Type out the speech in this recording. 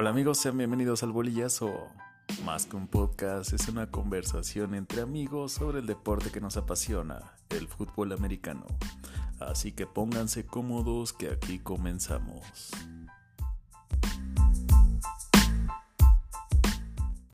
Hola amigos, sean bienvenidos al Bolillazo. Más que un podcast, es una conversación entre amigos sobre el deporte que nos apasiona, el fútbol americano. Así que pónganse cómodos que aquí comenzamos.